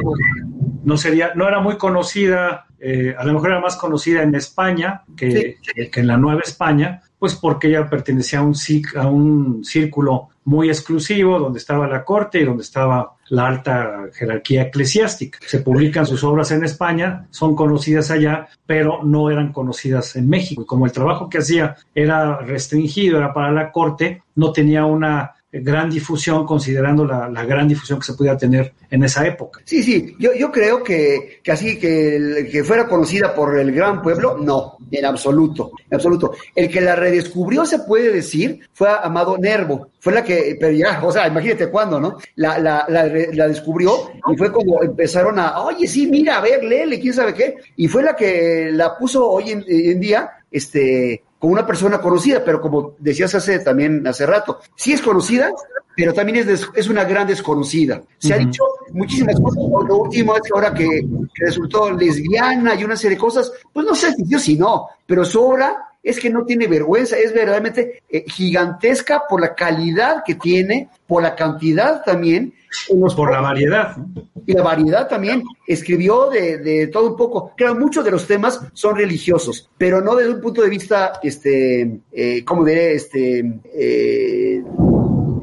no sería, no era muy conocida, eh, a lo mejor era más conocida en España que, en la Nueva España, pues porque ella pertenecía a un, a un círculo muy exclusivo donde estaba la corte y donde estaba la alta jerarquía eclesiástica. Se publican sus obras en España, son conocidas allá, pero no eran conocidas en México. Y como el trabajo que hacía era restringido, era para la corte, no tenía una gran difusión, considerando la, la, gran difusión que se podía tener en esa época. Sí, sí, yo, yo creo que, que así, que, que fuera conocida por el gran pueblo, no, en absoluto, en absoluto. El que la redescubrió, se puede decir, fue Amado Nervo, fue la que, pero ya, o sea, imagínate cuándo, ¿no? La, la, la, la descubrió y fue como empezaron a, oye, sí, mira, a ver, léele, quién sabe qué, y fue la que la puso hoy en, en día, este, como una persona conocida, pero como decías hace también hace rato, sí es conocida, pero también es, des, es una gran desconocida. Se uh -huh. ha dicho muchísimas cosas, lo último es que ahora que, que, resultó lesbiana y una serie de cosas, pues no sé si sí no, pero su obra es que no tiene vergüenza, es verdaderamente eh, gigantesca por la calidad que tiene, por la cantidad también. Los por la variedad. Y la variedad también. Escribió de, de, todo un poco. Claro, muchos de los temas son religiosos, pero no desde un punto de vista, este, eh, ¿cómo diré? Este, eh,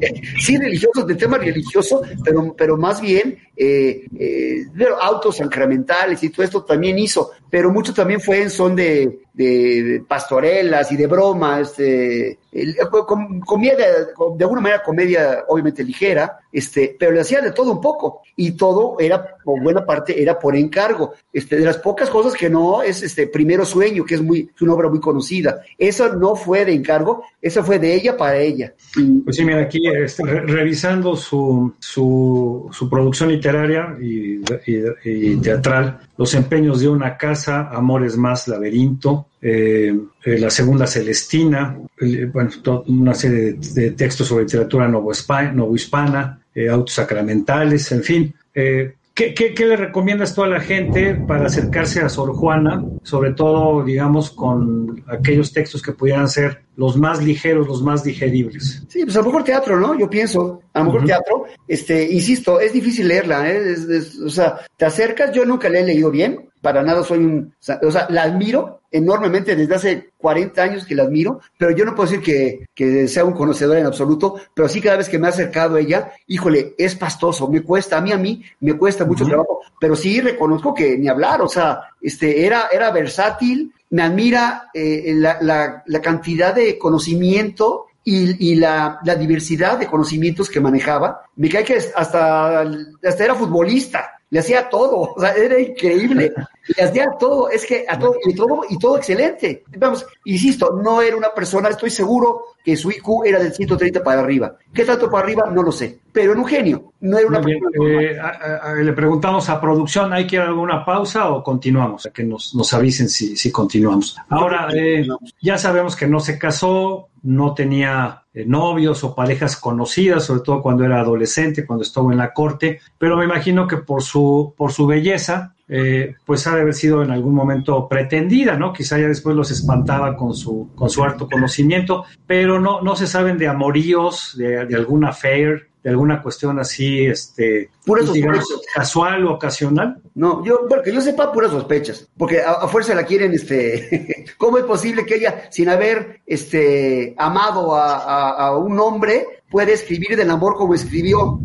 sí religiosos, de tema religioso, pero, pero más bien eh, eh, autos sacramentales y todo esto también hizo, pero mucho también fue en son de, de pastorelas y de bromas, comedia, de alguna manera comedia obviamente ligera, este, pero le hacía de todo un poco y todo era, o buena parte era por encargo, este, de las pocas cosas que no es este Primero Sueño, que es muy, es una obra muy conocida, eso no fue de encargo, eso fue de ella para ella. Pues sí, mira, aquí este, revisando su, su, su producción literaria y, teatral, Los empeños de una casa, Amores más, Laberinto, eh, eh, la segunda Celestina, bueno, una serie de, textos sobre literatura novohispana, eh, autos sacramentales, en fin. ¿Qué, qué, qué le recomiendas tú a la gente para acercarse a Sor Juana, sobre todo, digamos, con aquellos textos que pudieran ser los más ligeros, los más digeribles? Sí, pues a lo mejor teatro, ¿no? Yo pienso, a lo mejor uh -huh. teatro, este, insisto, es difícil leerla, ¿eh? Es, es, o sea, te acercas, yo nunca la he leído bien, para nada soy un, o sea, la admiro enormemente desde hace 40 años que la admiro, pero yo no puedo decir que, que sea un conocedor en absoluto, pero sí cada vez que me he acercado a ella, híjole, es pastoso, me cuesta, a mí a mí me cuesta mucho uh -huh. trabajo, pero sí reconozco que ni hablar, o sea, este, era, era versátil, me admira eh, la, la, la cantidad de conocimiento y, y la, la, diversidad de conocimientos que manejaba. Me cae que hasta, hasta era futbolista, le hacía todo, o sea, era increíble, le hacía todo, es que a todo, y todo, y todo excelente. Vamos, insisto, no era una persona, estoy seguro que su IQ era del 130 para arriba. ¿Qué tanto para arriba? No lo sé, pero era un genio, no era una bien. Eh, a, a, le preguntamos a producción, ¿hay que ir a alguna pausa o continuamos? Que nos, nos avisen si, si continuamos. Ahora, eh, ya sabemos que no se casó, no tenía eh, novios o parejas conocidas, sobre todo cuando era adolescente, cuando estuvo en la corte, pero me imagino que por su, por su belleza, eh, pues ha de haber sido en algún momento pretendida, ¿no? Quizá ya después los espantaba con su, con su harto conocimiento, pero no, no se saben de amoríos, de, de alguna affair, de alguna cuestión así, este, puras digamos, casual o ocasional? No, yo, bueno, que yo sepa, puras sospechas, porque a, a, fuerza la quieren, este, ¿cómo es posible que ella, sin haber, este, amado a, a, a un hombre, puede escribir del amor como escribió?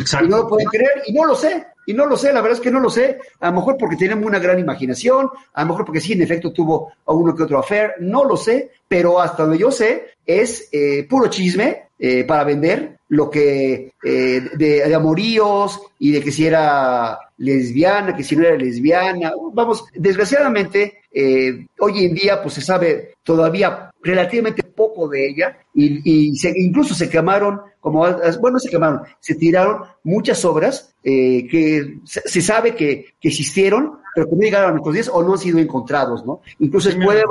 Exacto. Y no lo pueden creer, y no lo sé, y no lo sé, la verdad es que no lo sé, a lo mejor porque tenemos una gran imaginación, a lo mejor porque sí, en efecto, tuvo uno que otro affair, no lo sé, pero hasta donde yo sé, es eh, puro chisme eh, para vender, lo que eh, de, amoríos y de que si era lesbiana, que si no era lesbiana. Vamos, desgraciadamente, eh, hoy en día pues se sabe todavía relativamente poco de ella y, y se, incluso se quemaron, como, bueno, se quemaron, se tiraron muchas obras eh, que se, se, sabe que, que existieron, pero que no llegaron a nuestros días o no han sido encontrados, ¿no? Incluso sí, puede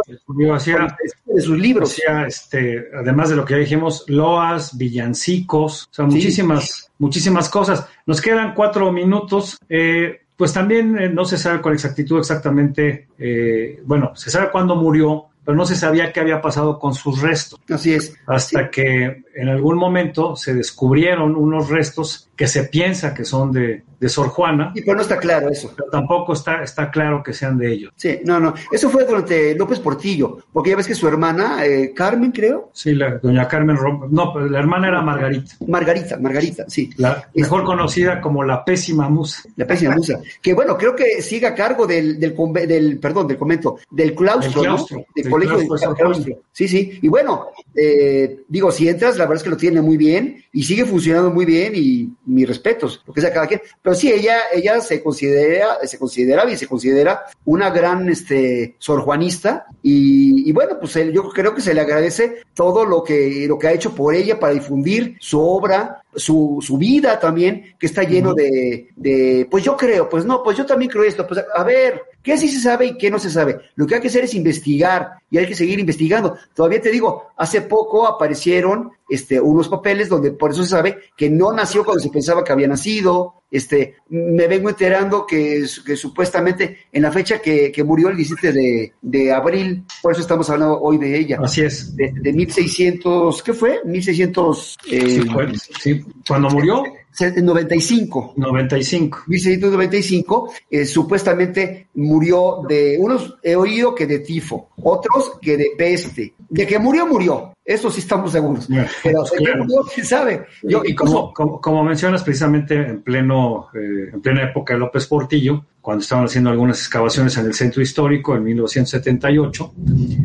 hacía, de sus libros. Hacía, este, además de lo que ya dijimos, loas, villancicos, o sea, sí. muchísimas, muchísimas cosas. Nos quedan cuatro minutos. Eh, pues también eh, no se sabe con exactitud exactamente, eh, bueno, se sabe cuándo murió, pero no se sabía qué había pasado con sus restos. Así es. Hasta sí. que en algún momento se descubrieron unos restos que se piensa que son de, de Sor Juana. Y pero no está claro eso. Pero tampoco está, está claro que sean de ellos. Sí, no, no. Eso fue durante López Portillo, porque ya ves que su hermana, eh, Carmen, creo. Sí, la doña Carmen Rom No, la hermana era Margarita. Margarita, Margarita, sí. La mejor este, conocida como la pésima musa. La pésima musa. Que bueno, creo que sigue a cargo del, del, del perdón, del convento, del claustro. Del claustro, ¿no? del del colegio de claustro de Sor claustro. Sí, sí. Y bueno, eh, digo, si entras, la verdad es que lo tiene muy bien y sigue funcionando muy bien y mis respetos, lo que sea cada quien. Pero sí, ella, ella se considera, se considera y se considera una gran este, sorjuanista y, y bueno, pues él- yo creo que se le agradece todo lo que, lo que ha hecho por ella para difundir su obra, su, su vida también, que está lleno de, de, pues yo creo, pues no, pues yo también creo esto, pues a ver, ¿qué sí se sabe y qué no se sabe? Lo que hay que hacer es investigar y hay que seguir investigando. Todavía te digo, hace poco aparecieron este, unos papeles donde por eso se sabe que no nació cuando se pensaba que había nacido. Este, me vengo enterando que, que supuestamente en la fecha que, que murió el 17 de, de abril, por eso estamos hablando hoy de ella. Así es. De, de 1600, ¿qué fue? 1600. eh, Sí, fue- sí. Cuando murió, 95. 95. 1695, eh, supuestamente murió de, unos he oído que de tifo, otros que de peste. De que murió, murió. Eso sí estamos seguros. Pero Claro. murió, quién sabe. Yo, y como, como, como mencionas precisamente en pleno eh, en plena época de López Portillo, cuando estaban haciendo algunas excavaciones en el centro histórico en 1978,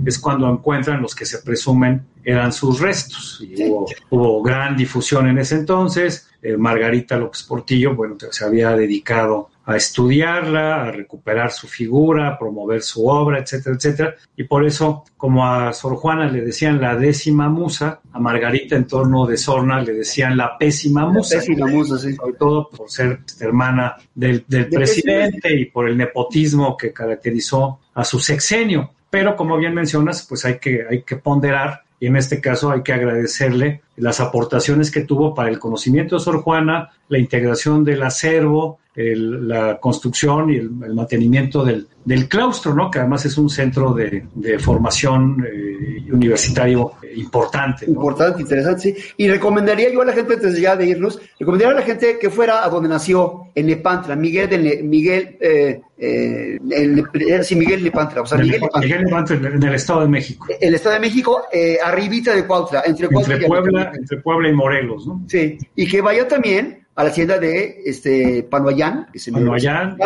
es cuando encuentran los que se presumen eran sus restos. Y hubo, hubo gran difusión en ese entonces. Eh, Margarita López Portillo, bueno, se había dedicado a estudiarla, a recuperar su figura, a promover su obra, etcétera, etcétera. Y por eso, como a Sor Juana le decían la décima musa, a Margarita en torno de Sorna le decían la pésima musa. pésima musa, sí. Sobre todo por ser hermana del, del Del presidente y por el nepotismo que caracterizó a su sexenio. Pero como bien mencionas, pues hay que, hay que ponderar y en este caso hay que agradecerle las aportaciones que tuvo para el conocimiento de Sor Juana, la integración del acervo, el- la construcción y el, el mantenimiento del, del claustro, ¿no? que además es un centro de, de formación eh, universitario importante. ¿no? Importante, interesante, sí. Y recomendaría yo a la gente, antes ya de irnos, recomendaría a la gente que fuera a donde nació, en Nepantla, Miguel de Miguel, eh, eh, el- eh, sí, Miguel Nepantla, o sea, Miguel Nepantla. Miguel Levanto en, el Estado de México. El Estado de México, eh, arribita de Cuautla, entre Cuautla Entre y Puebla, entre Puebla y Morelos, ¿no? Sí, y que vaya también a la hacienda de este Panoayán, que se Panoayán,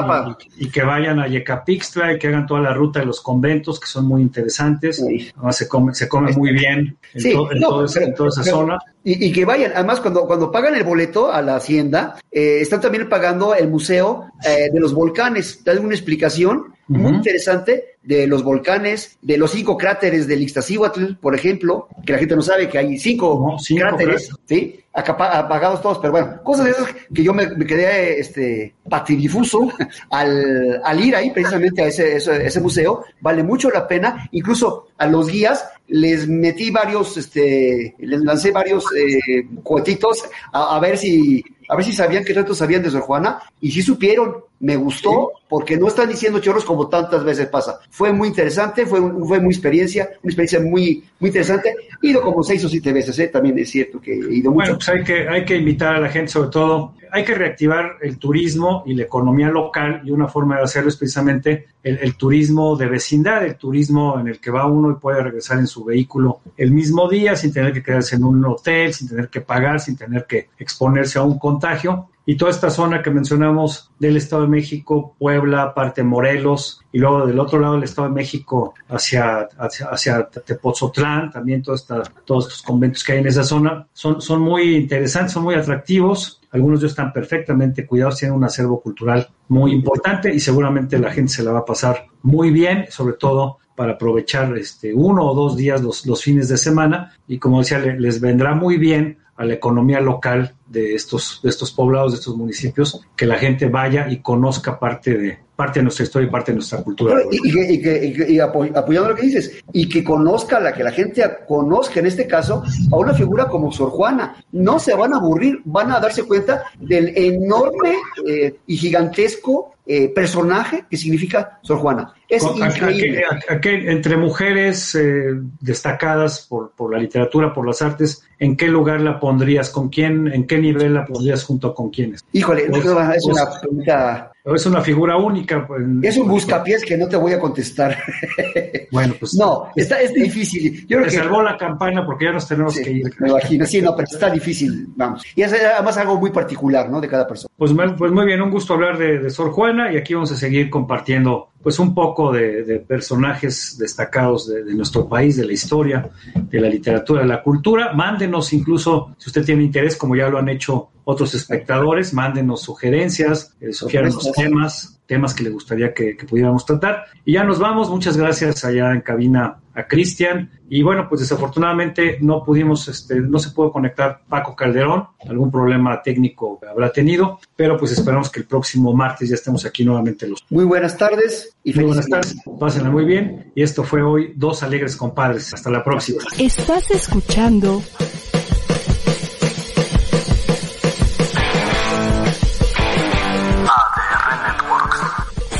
y, y que vayan a Yecapixtla y que hagan toda la ruta de los conventos, que son muy interesantes. Además, se come, se come muy bien en, Sí, to- en no, todo ese- pero- en toda esa pero- zona. Y, y que vayan, además cuando, cuando pagan el boleto a la hacienda, eh, están también pagando el museo eh, de los volcanes, dan una explicación muy interesante de los volcanes, de los cinco cráteres del Ixtaccíhuatl, por ejemplo, que la gente no sabe que hay cinco, cráteres, ¿sí? Acapa- apagados todos, pero bueno, cosas de esas que yo me, me quedé este, patidifuso al, al ir ahí precisamente a ese, ese, ese museo, vale mucho la pena, incluso a los guías les metí varios, este, les lancé varios eh, cuetitos a, a ver si, a ver si sabían qué tanto sabían de Sor Juana, y sí supieron, me gustó, porque no están diciendo chorros como tantas veces pasa. Fue muy interesante, fue, un- fue muy experiencia, una experiencia muy, muy interesante. He ido como seis o siete veces, ¿eh? también es cierto que he ido mucho. Bueno, pues hay que, hay que invitar a la gente, sobre todo, hay que reactivar el turismo y la economía local y una forma de hacerlo es precisamente el, turismo de vecindad, el turismo en el que va uno y puede regresar en su vehículo el mismo día sin tener que quedarse en un hotel, sin tener que pagar, sin tener que exponerse a un contagio. Y toda esta zona que mencionamos del Estado de México, Puebla, parte Morelos, y luego del otro lado del Estado de México hacia, hacia, hacia Tepozotlán, también toda todos estos conventos que hay en esa zona, son, son muy interesantes, son muy atractivos. Algunos de ellos están perfectamente cuidados, tienen un acervo cultural muy importante y seguramente la gente se la va a pasar muy bien, sobre todo para aprovechar este, uno o dos días los, los fines de semana. Y como decía, le- les vendrá muy bien a la economía local de estos, de estos poblados, de estos municipios, que la gente vaya y conozca parte de, parte de nuestra historia y parte de nuestra cultura. Y, que, que- apoyando lo que dices, y que conozca, la que la gente conozca en este caso a una figura como Sor Juana. No se van a aburrir, van a darse cuenta del enorme eh, y gigantesco eh, personaje que significa Sor Juana. Es Con- increíble. entre mujeres eh, destacadas por, por la literatura, por las artes, ¿en qué lugar la pondrías? ¿Con quién? ¿En qué nivel la pondrías junto con quiénes? Híjole, Pues- no, es pues- una pregunta. Es una figura única. pues, Es un buscapiés que no te voy a contestar. Bueno, pues. No, está, es difícil. Yo creo que salvó la campana porque ya nos tenemos que ir. me imagino, sí, no, pero está difícil, vamos. Y es además algo muy particular, ¿no? De cada persona. Pues, pues muy bien, un gusto hablar de, de Sor Juana y aquí vamos a seguir compartiendo pues un poco de, personajes destacados de, de, nuestro país, de la historia, de la literatura, de la cultura. Mándenos incluso, si usted tiene interés, como ya lo han hecho otros espectadores, mándenos sugerencias, eh, sugieran los temas, temas que le gustaría que, que, pudiéramos tratar. Y ya nos vamos, muchas gracias allá en cabina a Cristian. Y bueno, pues desafortunadamente no pudimos, este, no se pudo conectar Paco Calderón, algún problema técnico habrá tenido, pero pues esperamos que el próximo martes ya estemos aquí nuevamente los. Muy buenas tardes y muy buenas tardes. Pásenla muy bien. Y esto fue hoy Dos Alegres Compadres. Hasta la próxima. Estás escuchando